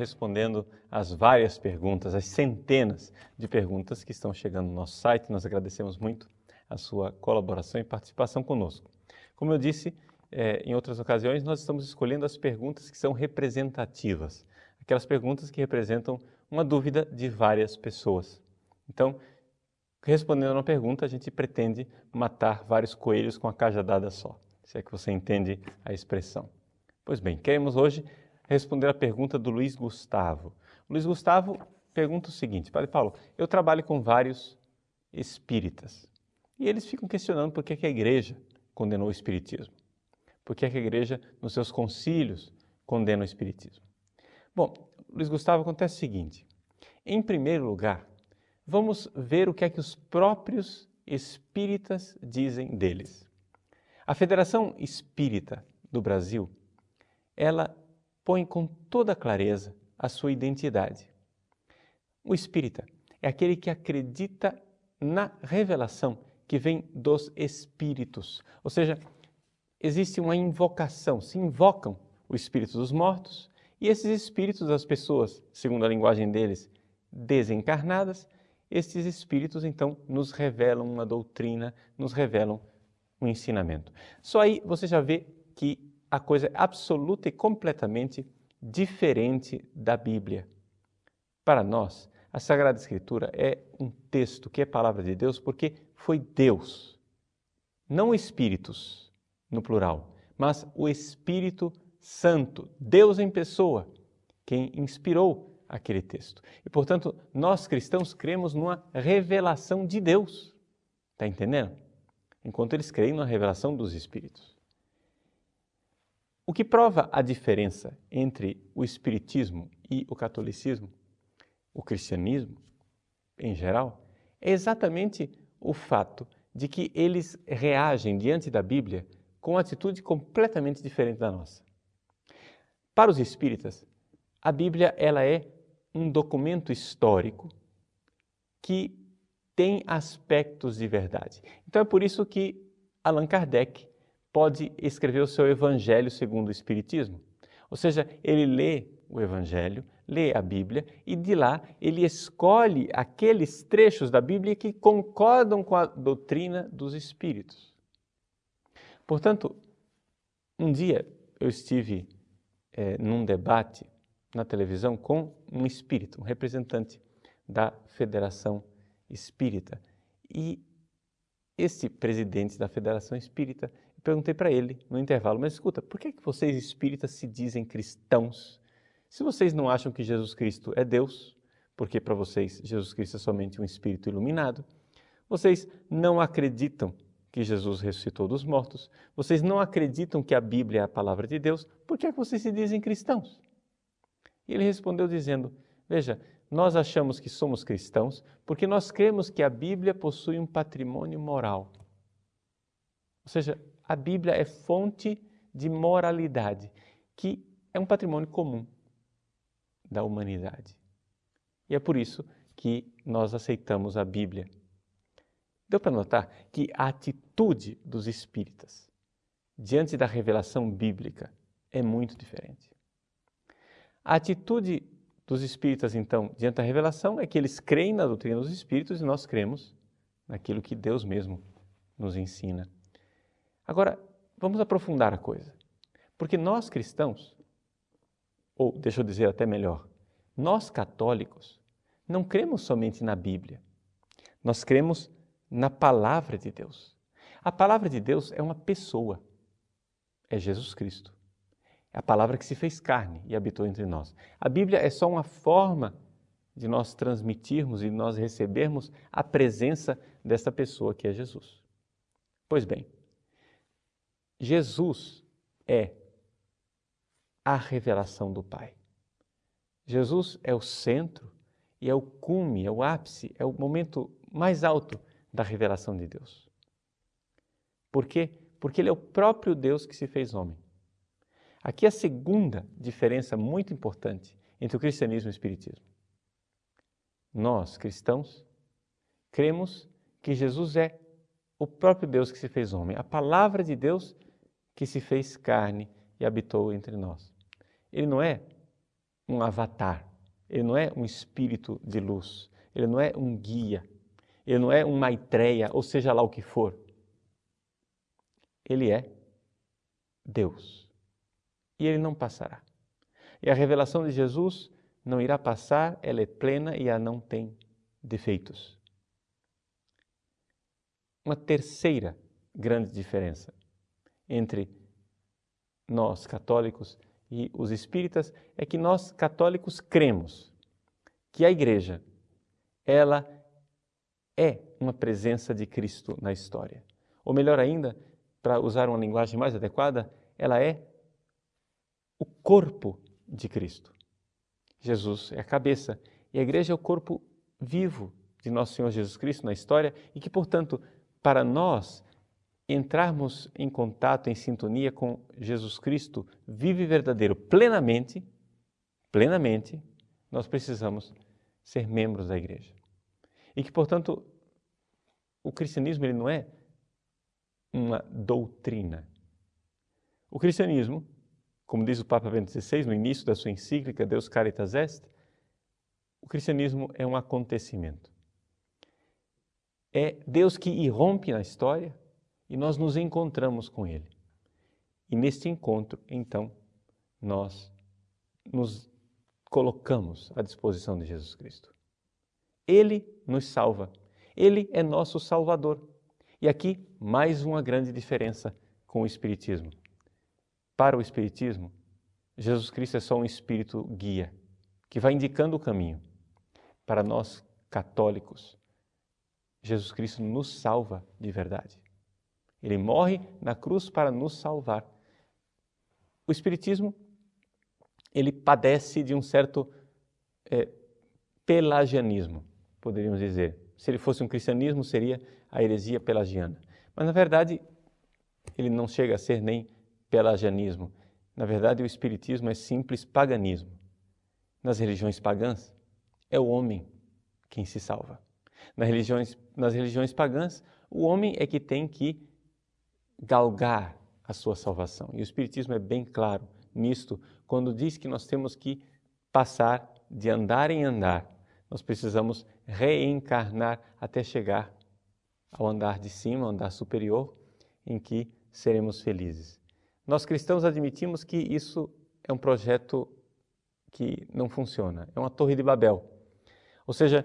respondendo as várias perguntas, as centenas de perguntas que estão chegando no nosso site. Nós agradecemos muito a sua colaboração e participação conosco. Como eu disse é, em outras ocasiões, nós estamos escolhendo as perguntas que são representativas, aquelas perguntas que representam uma dúvida de várias pessoas. Então, respondendo a uma pergunta, a gente pretende matar vários coelhos com a cajadada só, se é que você entende a expressão. Pois bem, queremos hoje responder a pergunta do Luiz Gustavo. O Luiz Gustavo pergunta o seguinte: Padre Paulo, eu trabalho com vários espíritas e eles ficam questionando por que, a igreja condenou o espiritismo. Por que, a igreja, nos seus concílios, condena o espiritismo? Bom, Luiz Gustavo, acontece o seguinte: em primeiro lugar, vamos ver o que é que os próprios espíritas dizem deles. A Federação Espírita do Brasil, ela põe com toda clareza a sua identidade. O espírita é aquele que acredita na revelação que vem dos espíritos. Ou seja, existe uma invocação, se invocam o espírito dos mortos e esses espíritos das pessoas, segundo a linguagem deles, desencarnadas, esses espíritos então nos revelam uma doutrina, nos revelam um ensinamento. Só aí você já vê que a coisa é absoluta e completamente diferente da Bíblia. Para nós, a Sagrada Escritura é um texto que é palavra de Deus porque foi Deus, não espíritos no plural, mas o Espírito Santo, Deus em pessoa, quem inspirou aquele texto. E, portanto, nós cristãos cremos numa revelação de Deus. Está entendendo? Enquanto eles creem na revelação dos Espíritos. O que prova a diferença entre o Espiritismo e o catolicismo, o cristianismo em geral, é exatamente o fato de que eles reagem diante da Bíblia com uma atitude completamente diferente da nossa. Para os espíritas, a Bíblia ela é um documento histórico que tem aspectos de verdade. Então é por isso que Allan Kardec pode escrever o seu Evangelho segundo o Espiritismo. Ou seja, ele lê o Evangelho, lê a Bíblia e de lá ele escolhe aqueles trechos da Bíblia que concordam com a doutrina dos Espíritos. Portanto, um dia eu estive é, num debate na televisão com um espírito, um representante da Federação Espírita. E esse presidente da Federação Espírita perguntei para ele no intervalo, mas escuta, por que, que vocês espíritas se dizem cristãos? Se vocês não acham que Jesus Cristo é Deus, porque para vocês Jesus Cristo é somente um espírito iluminado, vocês não acreditam que Jesus ressuscitou dos mortos, vocês não acreditam que a Bíblia é a palavra de Deus, por que, é que vocês se dizem cristãos? E ele respondeu dizendo: Veja, nós achamos que somos cristãos porque nós cremos que a Bíblia possui um patrimônio moral. Ou seja, a Bíblia é fonte de moralidade, que é um patrimônio comum da humanidade. E é por isso que nós aceitamos a Bíblia. Deu para notar que a atitude dos espíritas diante da revelação bíblica é muito diferente. A atitude dos espíritas, então, diante da revelação é que eles creem na doutrina dos espíritos e nós cremos naquilo que Deus mesmo nos ensina. Agora, vamos aprofundar a coisa. Porque nós cristãos, ou deixa eu dizer até melhor, nós católicos, não cremos somente na Bíblia. Nós cremos na palavra de Deus. A palavra de Deus é uma pessoa. É Jesus Cristo. É a palavra que se fez carne e habitou entre nós. A Bíblia é só uma forma de nós transmitirmos e nós recebermos a presença dessa pessoa que é Jesus. Pois bem, Jesus é a revelação do Pai. Jesus é o centro e é o cume, é o ápice, é o momento mais alto da revelação de Deus. Por quê? Porque Ele é o próprio Deus que se fez homem. Aqui a segunda diferença muito importante entre o cristianismo e o espiritismo. Nós, cristãos, cremos que Jesus é o próprio Deus que se fez homem, a palavra de Deus que se fez carne e habitou entre nós. Ele não é um avatar, ele não é um espírito de luz, ele não é um guia, ele não é um maitreya, ou seja lá o que for. Ele é Deus. E ele não passará. E a revelação de Jesus não irá passar, ela é plena e ela não tem defeitos. Uma terceira grande diferença entre nós católicos e os espíritas é que nós católicos cremos que a igreja ela é uma presença de Cristo na história. Ou melhor ainda, para usar uma linguagem mais adequada, ela é o corpo de Cristo. Jesus é a cabeça e a igreja é o corpo vivo de nosso Senhor Jesus Cristo na história e que, portanto, para nós entrarmos em contato, em sintonia com Jesus Cristo vivo e verdadeiro plenamente, plenamente, nós precisamos ser membros da igreja. E que, portanto, o cristianismo ele não é uma doutrina. O cristianismo, como diz o Papa Bento XVI no início da sua encíclica Deus Caritas Est, o cristianismo é um acontecimento. É Deus que irrompe na história e nós nos encontramos com Ele. E neste encontro, então, nós nos colocamos à disposição de Jesus Cristo. Ele nos salva. Ele é nosso Salvador. E aqui, mais uma grande diferença com o Espiritismo. Para o Espiritismo, Jesus Cristo é só um espírito guia, que vai indicando o caminho. Para nós, católicos, Jesus Cristo nos salva de verdade. Ele morre na cruz para nos salvar. O Espiritismo, ele padece de um certo é, pelagianismo, poderíamos dizer. Se ele fosse um cristianismo, seria a heresia pelagiana. Mas, na verdade, ele não chega a ser nem pelagianismo. Na verdade, o Espiritismo é simples paganismo. Nas religiões pagãs, é o homem quem se salva. Nas religiões, nas religiões pagãs, o homem é que tem que galgar a sua salvação. E o Espiritismo é bem claro nisto, quando diz que nós temos que passar de andar em andar, nós precisamos reencarnar até chegar ao andar de cima, ao andar superior, em que seremos felizes. Nós cristãos admitimos que isso é um projeto que não funciona, é uma torre de Babel. Ou seja,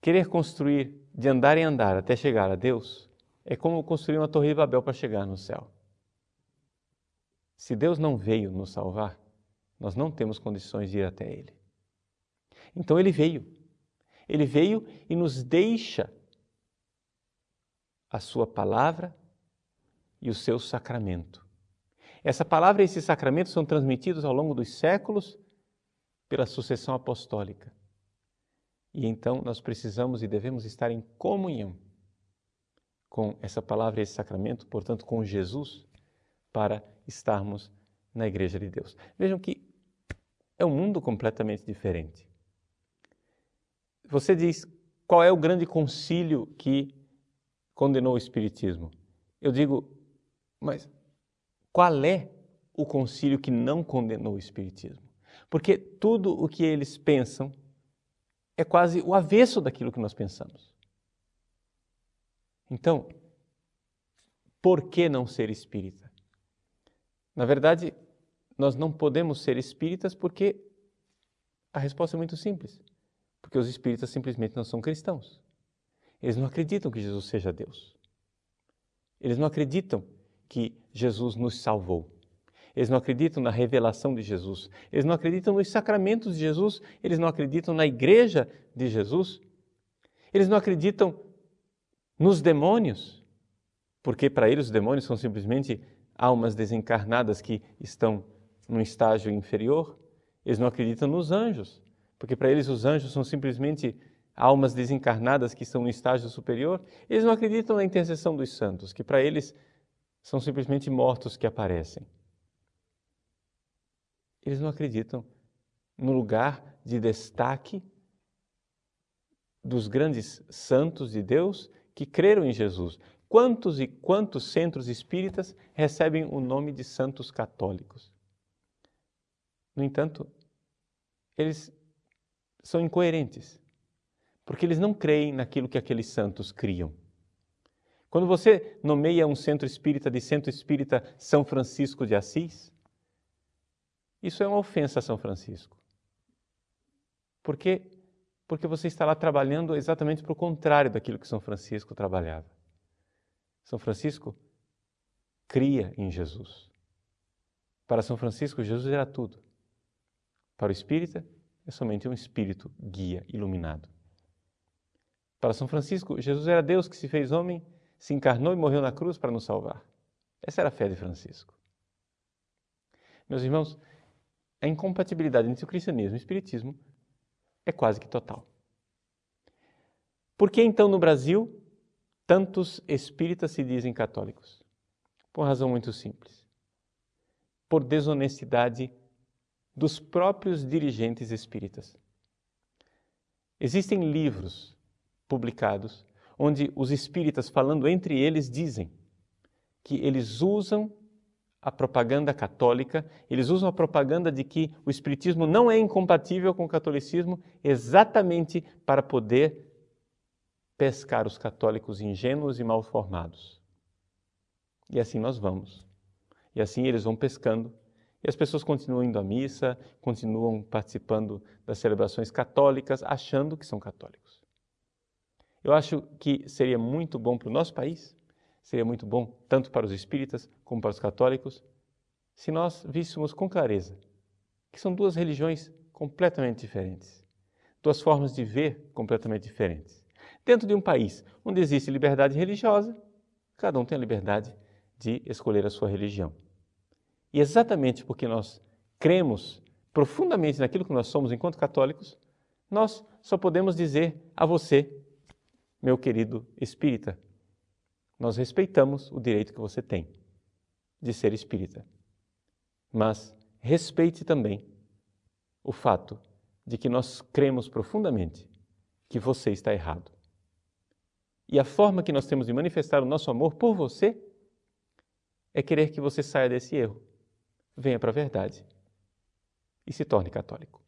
querer construir de andar em andar até chegar a Deus é como construir uma torre de Babel para chegar no céu. Se Deus não veio nos salvar, nós não temos condições de ir até Ele. Então Ele veio. Ele veio e nos deixa a sua palavra e o seu sacramento. Essa palavra e esse sacramento são transmitidos ao longo dos séculos pela sucessão apostólica. E então nós precisamos e devemos estar em comunhão com essa palavra e esse sacramento, portanto, com Jesus, para estarmos na Igreja de Deus. Vejam que é um mundo completamente diferente. Você diz qual é o grande concílio que condenou o Espiritismo. Eu digo, mas qual é o concílio que não condenou o Espiritismo? Porque tudo o que eles pensam é quase o avesso daquilo que nós pensamos. Então, por que não ser espírita? Na verdade, nós não podemos ser espíritas porque a resposta é muito simples. Porque os espíritas simplesmente não são cristãos. Eles não acreditam que Jesus seja Deus. Eles não acreditam que Jesus nos salvou. Eles não acreditam na revelação de Jesus. Eles não acreditam nos sacramentos de Jesus. Eles não acreditam na igreja de Jesus. Eles não acreditam nos demônios, porque para eles os demônios são simplesmente almas desencarnadas que estão num estágio inferior. Eles não acreditam nos anjos, porque para eles os anjos são simplesmente almas desencarnadas que estão no estágio superior, eles não acreditam na intercessão dos santos, que para eles são simplesmente mortos que aparecem. Eles não acreditam no lugar de destaque dos grandes santos de Deus que creram em Jesus. Quantos e quantos centros espíritas recebem o nome de santos católicos? No entanto, eles são incoerentes, porque eles não creem naquilo que aqueles santos criam. Quando você nomeia um centro espírita de Centro Espírita São Francisco de Assis, isso é uma ofensa a São Francisco. Por quê? Porque você está lá trabalhando exatamente para o contrário daquilo que São Francisco trabalhava. São Francisco cria em Jesus. Para São Francisco, Jesus era tudo. Para o espírita, é somente um espírito guia, iluminado. Para São Francisco, Jesus era Deus que se fez homem, se encarnou e morreu na cruz para nos salvar. Essa era a fé de Francisco. Meus irmãos, a incompatibilidade entre o cristianismo e o espiritismo é quase que total. Por que então no Brasil tantos espíritas se dizem católicos? Por razão muito simples. Por desonestidade dos próprios dirigentes espíritas. Existem livros publicados onde os espíritas, falando entre eles, dizem que eles usam a propaganda católica, eles usam a propaganda de que o espiritismo não é incompatível com o catolicismo exatamente para poder pescar os católicos ingênuos e mal formados. E assim nós vamos. E assim eles vão pescando e as pessoas continuam indo à missa, continuam participando das celebrações católicas, achando que são católicos. Eu acho que seria muito bom para o nosso país, seria muito bom tanto para os espíritas como para os católicos, se nós víssemos com clareza que são duas religiões completamente diferentes, duas formas de ver completamente diferentes. Dentro de um país onde existe liberdade religiosa, cada um tem a liberdade de escolher a sua religião. E exatamente porque nós cremos profundamente naquilo que nós somos enquanto católicos, nós só podemos dizer a você, meu querido espírita, nós respeitamos o direito que você tem de ser espírita. Mas respeite também o fato de que nós cremos profundamente que você está errado. E a forma que nós temos de manifestar o nosso amor por você é querer que você saia desse erro venha para a verdade e se torne católico.